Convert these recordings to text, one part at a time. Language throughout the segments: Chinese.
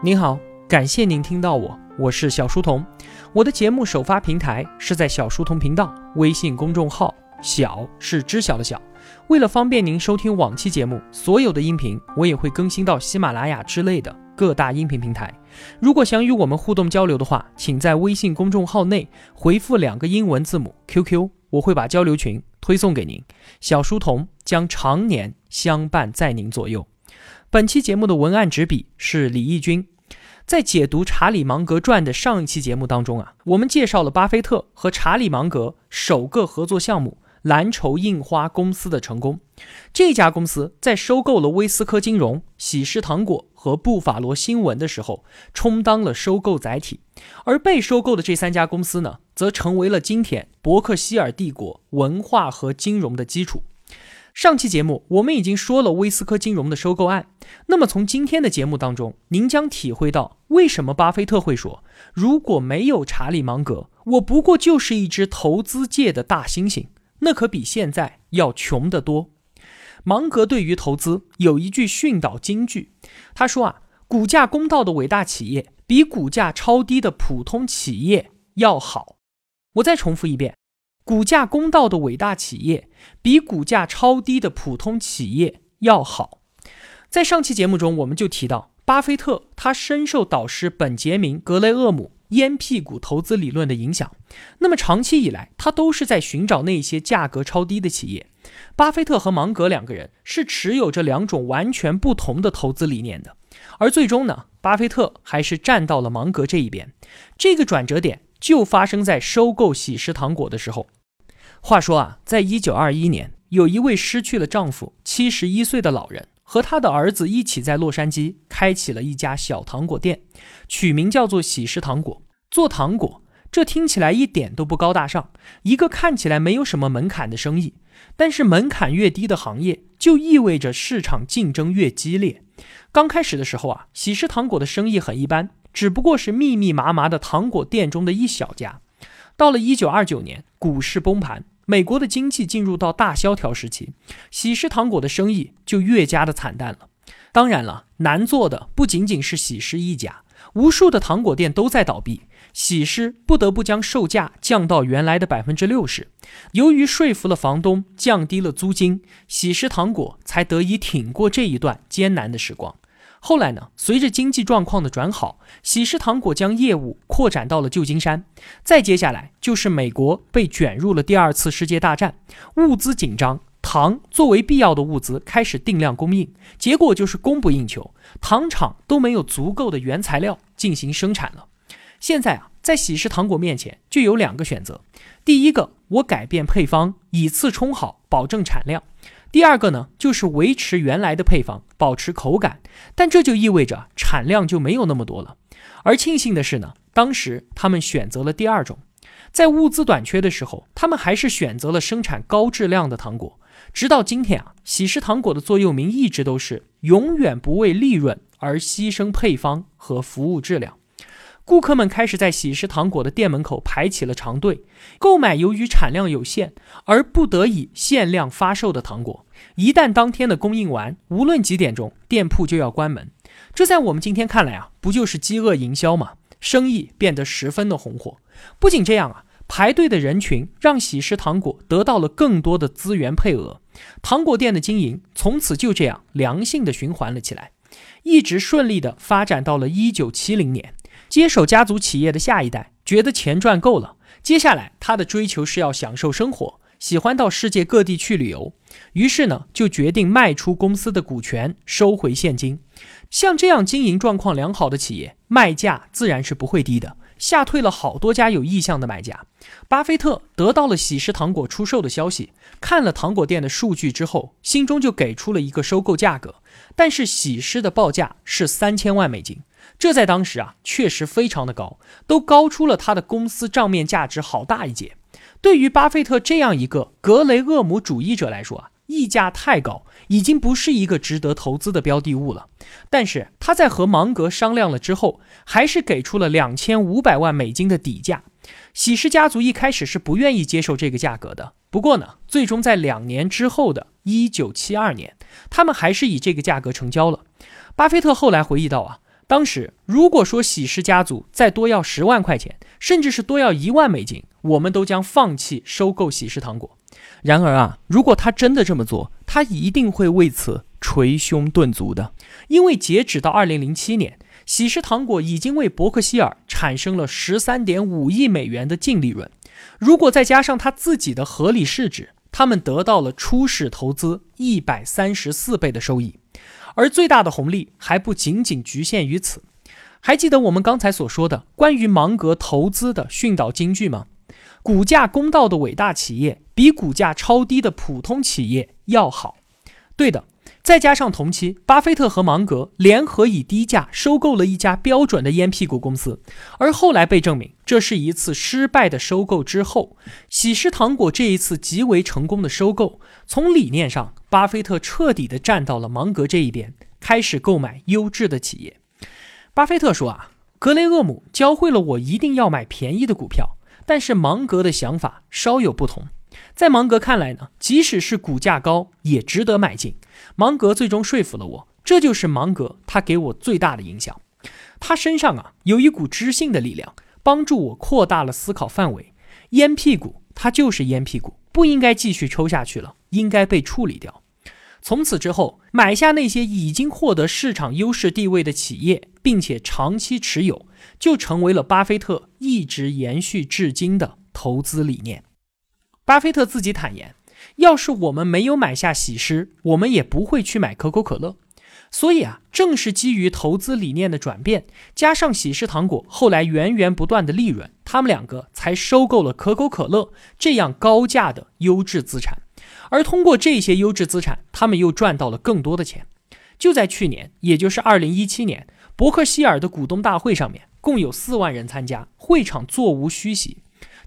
您好，感谢您听到我，我是小书童。我的节目首发平台是在小书童频道微信公众号，小是知晓的小。为了方便您收听往期节目，所有的音频我也会更新到喜马拉雅之类的各大音频平台。如果想与我们互动交流的话，请在微信公众号内回复两个英文字母 QQ，我会把交流群推送给您。小书童将常年相伴在您左右。本期节目的文案执笔是李义军。在解读《查理芒格传》的上一期节目当中啊，我们介绍了巴菲特和查理芒格首个合作项目蓝筹印花公司的成功。这家公司在收购了威斯科金融、喜诗糖果和布法罗新闻的时候，充当了收购载体，而被收购的这三家公司呢，则成为了今天伯克希尔帝国文化和金融的基础。上期节目我们已经说了威斯科金融的收购案，那么从今天的节目当中，您将体会到为什么巴菲特会说，如果没有查理芒格，我不过就是一只投资界的大猩猩，那可比现在要穷得多。芒格对于投资有一句训导金句，他说啊，股价公道的伟大企业比股价超低的普通企业要好。我再重复一遍。股价公道的伟大企业，比股价超低的普通企业要好。在上期节目中，我们就提到，巴菲特他深受导师本杰明·格雷厄姆“烟屁股”投资理论的影响。那么长期以来，他都是在寻找那些价格超低的企业。巴菲特和芒格两个人是持有着两种完全不同的投资理念的。而最终呢，巴菲特还是站到了芒格这一边。这个转折点就发生在收购喜诗糖果的时候。话说啊，在一九二一年，有一位失去了丈夫、七十一岁的老人，和他的儿子一起在洛杉矶开启了一家小糖果店，取名叫做喜事糖果。做糖果，这听起来一点都不高大上，一个看起来没有什么门槛的生意。但是门槛越低的行业，就意味着市场竞争越激烈。刚开始的时候啊，喜事糖果的生意很一般，只不过是密密麻麻的糖果店中的一小家。到了一九二九年，股市崩盘，美国的经济进入到大萧条时期，喜诗糖果的生意就越加的惨淡了。当然了，难做的不仅仅是喜诗一家，无数的糖果店都在倒闭，喜诗不得不将售价降到原来的百分之六十。由于说服了房东，降低了租金，喜诗糖果才得以挺过这一段艰难的时光。后来呢？随着经济状况的转好，喜事糖果将业务扩展到了旧金山。再接下来就是美国被卷入了第二次世界大战，物资紧张，糖作为必要的物资开始定量供应，结果就是供不应求，糖厂都没有足够的原材料进行生产了。现在啊，在喜事糖果面前就有两个选择：第一个，我改变配方，以次充好，保证产量。第二个呢，就是维持原来的配方，保持口感，但这就意味着产量就没有那么多了。而庆幸的是呢，当时他们选择了第二种，在物资短缺的时候，他们还是选择了生产高质量的糖果。直到今天啊，喜事糖果的座右铭一直都是永远不为利润而牺牲配方和服务质量。顾客们开始在喜事糖果的店门口排起了长队，购买由于产量有限而不得已限量发售的糖果。一旦当天的供应完，无论几点钟，店铺就要关门。这在我们今天看来啊，不就是饥饿营销吗？生意变得十分的红火。不仅这样啊，排队的人群让喜事糖果得到了更多的资源配额，糖果店的经营从此就这样良性的循环了起来，一直顺利的发展到了一九七零年。接手家族企业的下一代觉得钱赚够了，接下来他的追求是要享受生活，喜欢到世界各地去旅游，于是呢就决定卖出公司的股权，收回现金。像这样经营状况良好的企业，卖价自然是不会低的，吓退了好多家有意向的买家。巴菲特得到了喜事糖果出售的消息，看了糖果店的数据之后，心中就给出了一个收购价格，但是喜事的报价是三千万美金。这在当时啊，确实非常的高，都高出了他的公司账面价值好大一截。对于巴菲特这样一个格雷厄姆主义者来说啊，溢价太高，已经不是一个值得投资的标的物了。但是他在和芒格商量了之后，还是给出了两千五百万美金的底价。喜事家族一开始是不愿意接受这个价格的，不过呢，最终在两年之后的一九七二年，他们还是以这个价格成交了。巴菲特后来回忆到啊。当时如果说喜事家族再多要十万块钱，甚至是多要一万美金，我们都将放弃收购喜事糖果。然而啊，如果他真的这么做，他一定会为此捶胸顿足的，因为截止到二零零七年，喜事糖果已经为伯克希尔产生了十三点五亿美元的净利润。如果再加上他自己的合理市值，他们得到了初始投资一百三十四倍的收益。而最大的红利还不仅仅局限于此，还记得我们刚才所说的关于芒格投资的训导金句吗？股价公道的伟大企业比股价超低的普通企业要好。对的。再加上同期，巴菲特和芒格联合以低价收购了一家标准的烟屁股公司，而后来被证明这是一次失败的收购。之后，喜事糖果这一次极为成功的收购，从理念上，巴菲特彻底的站到了芒格这一边，开始购买优质的企业。巴菲特说啊，格雷厄姆教会了我一定要买便宜的股票，但是芒格的想法稍有不同。在芒格看来呢，即使是股价高，也值得买进。芒格最终说服了我，这就是芒格他给我最大的影响。他身上啊有一股知性的力量，帮助我扩大了思考范围。烟屁股，它就是烟屁股，不应该继续抽下去了，应该被处理掉。从此之后，买下那些已经获得市场优势地位的企业，并且长期持有，就成为了巴菲特一直延续至今的投资理念。巴菲特自己坦言，要是我们没有买下喜诗，我们也不会去买可口可乐。所以啊，正是基于投资理念的转变，加上喜事糖果后来源源不断的利润，他们两个才收购了可口可乐这样高价的优质资产。而通过这些优质资产，他们又赚到了更多的钱。就在去年，也就是二零一七年，伯克希尔的股东大会上面，共有四万人参加，会场座无虚席。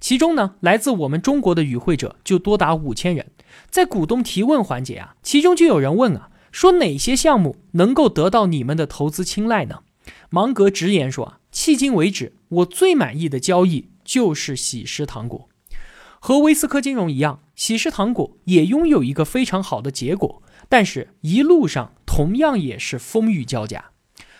其中呢，来自我们中国的与会者就多达五千人。在股东提问环节啊，其中就有人问啊，说哪些项目能够得到你们的投资青睐呢？芒格直言说啊，迄今为止，我最满意的交易就是喜诗糖果。和威斯科金融一样，喜诗糖果也拥有一个非常好的结果，但是一路上同样也是风雨交加。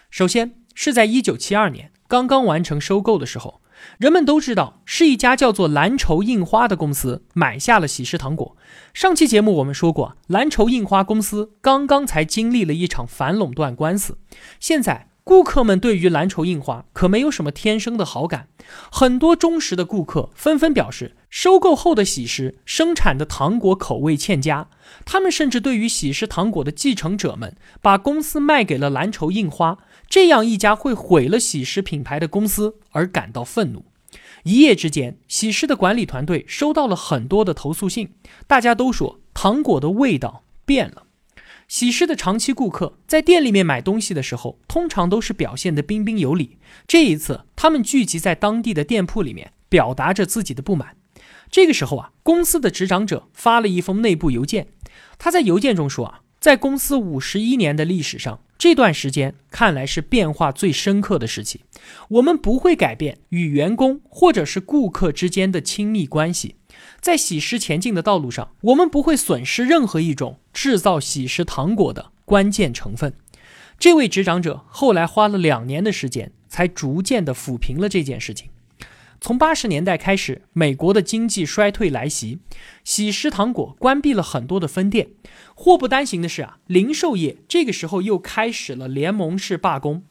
首先是在一九七二年刚刚完成收购的时候。人们都知道，是一家叫做蓝筹印花的公司买下了喜事糖果。上期节目我们说过，蓝筹印花公司刚刚才经历了一场反垄断官司，现在顾客们对于蓝筹印花可没有什么天生的好感。很多忠实的顾客纷纷表示，收购后的喜事生产的糖果口味欠佳。他们甚至对于喜事糖果的继承者们把公司卖给了蓝筹印花。这样一家会毁了喜事品牌的公司而感到愤怒。一夜之间，喜事的管理团队收到了很多的投诉信，大家都说糖果的味道变了。喜事的长期顾客在店里面买东西的时候，通常都是表现得彬彬有礼。这一次，他们聚集在当地的店铺里面，表达着自己的不满。这个时候啊，公司的执掌者发了一封内部邮件，他在邮件中说啊，在公司五十一年的历史上。这段时间看来是变化最深刻的时期，我们不会改变与员工或者是顾客之间的亲密关系，在喜食前进的道路上，我们不会损失任何一种制造喜食糖果的关键成分。这位执掌者后来花了两年的时间，才逐渐的抚平了这件事情。从八十年代开始，美国的经济衰退来袭，喜食糖果关闭了很多的分店。祸不单行的是啊，零售业这个时候又开始了联盟式罢工。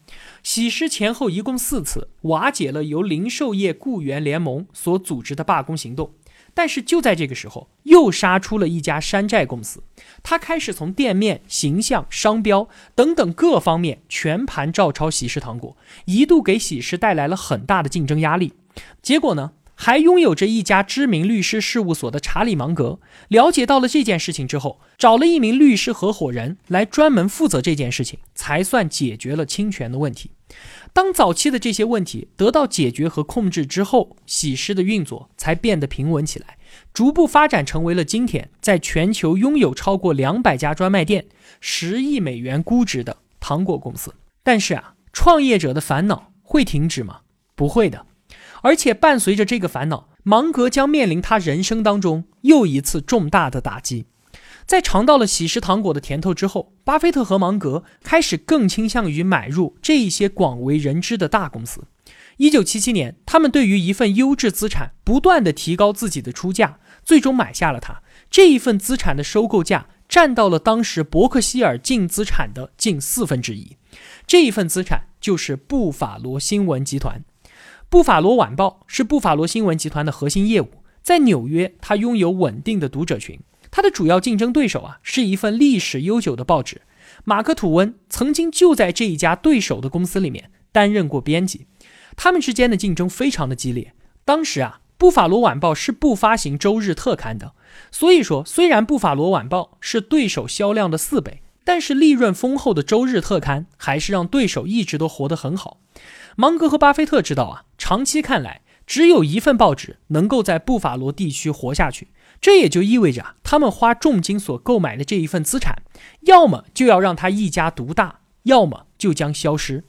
喜食前后一共四次瓦解了由零售业雇员联盟所组织的罢工行动。但是就在这个时候，又杀出了一家山寨公司，他开始从店面、形象、商标等等各方面全盘照抄喜事糖果，一度给喜事带来了很大的竞争压力。结果呢，还拥有着一家知名律师事务所的查理芒格了解到了这件事情之后，找了一名律师合伙人来专门负责这件事情，才算解决了侵权的问题。当早期的这些问题得到解决和控制之后，喜事的运作才变得平稳起来，逐步发展成为了今天在全球拥有超过两百家专卖店、十亿美元估值的糖果公司。但是啊，创业者的烦恼会停止吗？不会的。而且伴随着这个烦恼，芒格将面临他人生当中又一次重大的打击。在尝到了喜食糖果的甜头之后，巴菲特和芒格开始更倾向于买入这一些广为人知的大公司。一九七七年，他们对于一份优质资产不断的提高自己的出价，最终买下了它。这一份资产的收购价占到了当时伯克希尔净资产的近四分之一。这一份资产就是布法罗新闻集团。布法罗晚报是布法罗新闻集团的核心业务，在纽约，它拥有稳定的读者群。它的主要竞争对手啊，是一份历史悠久的报纸。马克·吐温曾经就在这一家对手的公司里面担任过编辑。他们之间的竞争非常的激烈。当时啊，布法罗晚报是不发行周日特刊的，所以说，虽然布法罗晚报是对手销量的四倍，但是利润丰厚的周日特刊还是让对手一直都活得很好。芒格和巴菲特知道啊，长期看来，只有一份报纸能够在布法罗地区活下去。这也就意味着啊，他们花重金所购买的这一份资产，要么就要让他一家独大，要么就将消失。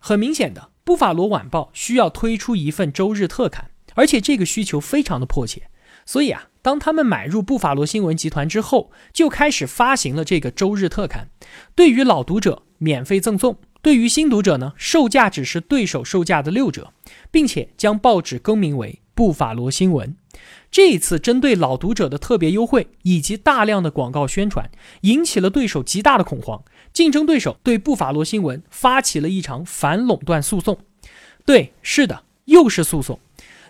很明显的，布法罗晚报需要推出一份周日特刊，而且这个需求非常的迫切。所以啊，当他们买入布法罗新闻集团之后，就开始发行了这个周日特刊。对于老读者免费赠送，对于新读者呢，售价只是对手售价的六折，并且将报纸更名为布法罗新闻。这一次针对老读者的特别优惠以及大量的广告宣传，引起了对手极大的恐慌。竞争对手对布法罗新闻发起了一场反垄断诉讼。对，是的，又是诉讼。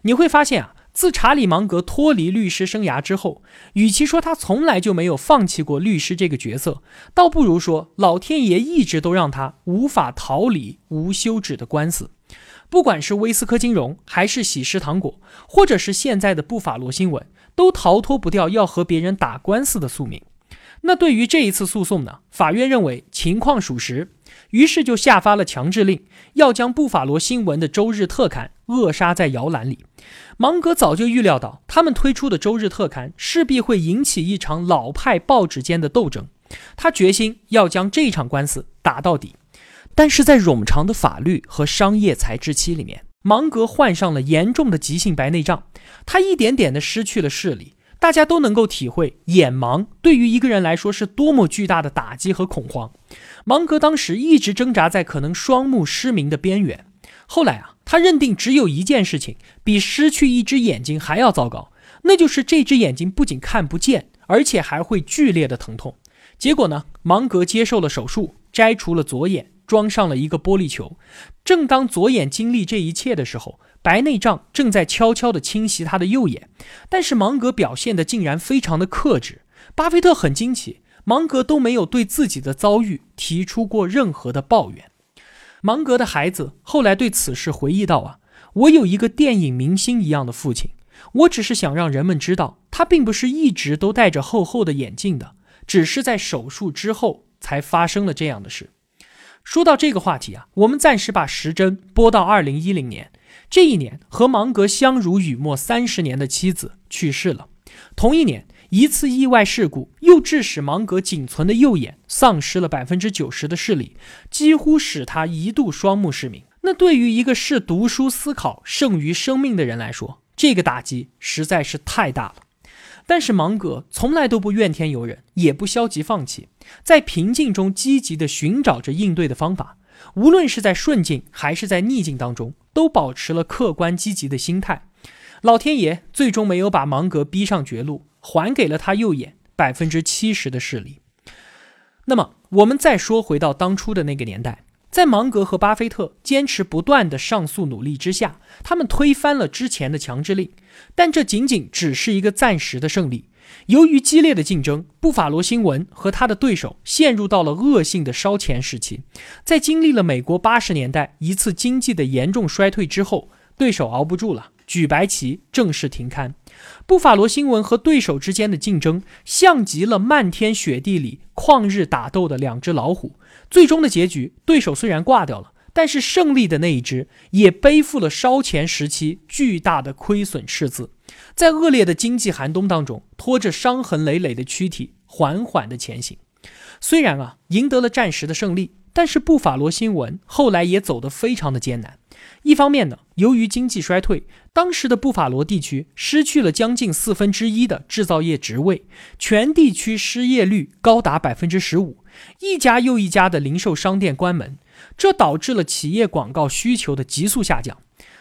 你会发现啊，自查理芒格脱离律师生涯之后，与其说他从来就没有放弃过律师这个角色，倒不如说老天爷一直都让他无法逃离无休止的官司。不管是威斯科金融，还是喜事糖果，或者是现在的布法罗新闻，都逃脱不掉要和别人打官司的宿命。那对于这一次诉讼呢？法院认为情况属实，于是就下发了强制令，要将布法罗新闻的周日特刊扼杀在摇篮里。芒格早就预料到，他们推出的周日特刊势必会引起一场老派报纸间的斗争，他决心要将这场官司打到底。但是在冗长的法律和商业才知期里面，芒格患上了严重的急性白内障，他一点点的失去了视力。大家都能够体会眼盲对于一个人来说是多么巨大的打击和恐慌。芒格当时一直挣扎在可能双目失明的边缘。后来啊，他认定只有一件事情比失去一只眼睛还要糟糕，那就是这只眼睛不仅看不见，而且还会剧烈的疼痛。结果呢，芒格接受了手术，摘除了左眼。装上了一个玻璃球。正当左眼经历这一切的时候，白内障正在悄悄地侵袭他的右眼。但是芒格表现的竟然非常的克制。巴菲特很惊奇，芒格都没有对自己的遭遇提出过任何的抱怨。芒格的孩子后来对此事回忆道：“啊，我有一个电影明星一样的父亲。我只是想让人们知道，他并不是一直都戴着厚厚的眼镜的，只是在手术之后才发生了这样的事。”说到这个话题啊，我们暂时把时针拨到二零一零年。这一年，和芒格相濡以沫三十年的妻子去世了。同一年，一次意外事故又致使芒格仅存的右眼丧失了百分之九十的视力，几乎使他一度双目失明。那对于一个视读书思考胜于生命的人来说，这个打击实在是太大了。但是芒格从来都不怨天尤人，也不消极放弃，在平静中积极地寻找着应对的方法。无论是在顺境还是在逆境当中，都保持了客观积极的心态。老天爷最终没有把芒格逼上绝路，还给了他右眼百分之七十的视力。那么，我们再说回到当初的那个年代。在芒格和巴菲特坚持不断的上诉努力之下，他们推翻了之前的强制令，但这仅仅只是一个暂时的胜利。由于激烈的竞争，布法罗新闻和他的对手陷入到了恶性的烧钱时期。在经历了美国八十年代一次经济的严重衰退之后，对手熬不住了，举白旗正式停刊。布法罗新闻和对手之间的竞争，像极了漫天雪地里旷日打斗的两只老虎。最终的结局，对手虽然挂掉了，但是胜利的那一只也背负了烧钱时期巨大的亏损赤字，在恶劣的经济寒冬当中，拖着伤痕累累的躯体缓缓的前行。虽然啊赢得了战时的胜利，但是布法罗新闻后来也走得非常的艰难。一方面呢，由于经济衰退，当时的布法罗地区失去了将近四分之一的制造业职位，全地区失业率高达百分之十五，一家又一家的零售商店关门，这导致了企业广告需求的急速下降。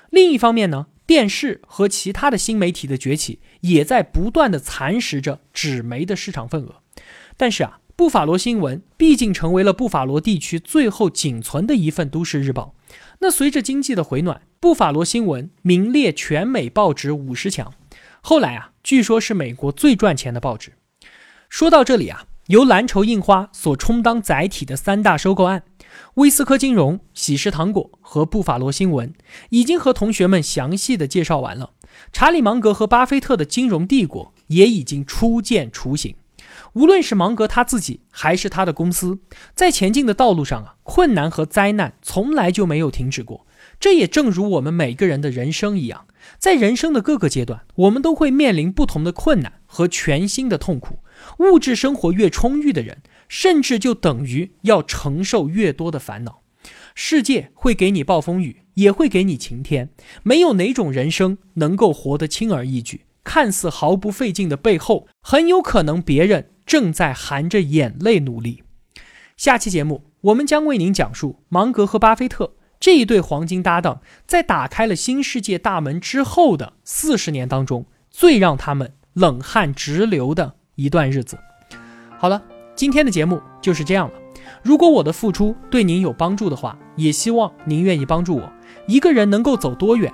另一方面呢，电视和其他的新媒体的崛起，也在不断的蚕食着纸媒的市场份额。但是啊。布法罗新闻毕竟成为了布法罗地区最后仅存的一份都市日报。那随着经济的回暖，布法罗新闻名列全美报纸五十强。后来啊，据说是美国最赚钱的报纸。说到这里啊，由蓝筹印花所充当载体的三大收购案——威斯科金融、喜事糖果和布法罗新闻，已经和同学们详细的介绍完了。查理芒格和巴菲特的金融帝国也已经初见雏形。无论是芒格他自己，还是他的公司，在前进的道路上啊，困难和灾难从来就没有停止过。这也正如我们每个人的人生一样，在人生的各个阶段，我们都会面临不同的困难和全新的痛苦。物质生活越充裕的人，甚至就等于要承受越多的烦恼。世界会给你暴风雨，也会给你晴天。没有哪种人生能够活得轻而易举。看似毫不费劲的背后，很有可能别人。正在含着眼泪努力。下期节目，我们将为您讲述芒格和巴菲特这一对黄金搭档，在打开了新世界大门之后的四十年当中，最让他们冷汗直流的一段日子。好了，今天的节目就是这样了。如果我的付出对您有帮助的话，也希望您愿意帮助我。一个人能够走多远，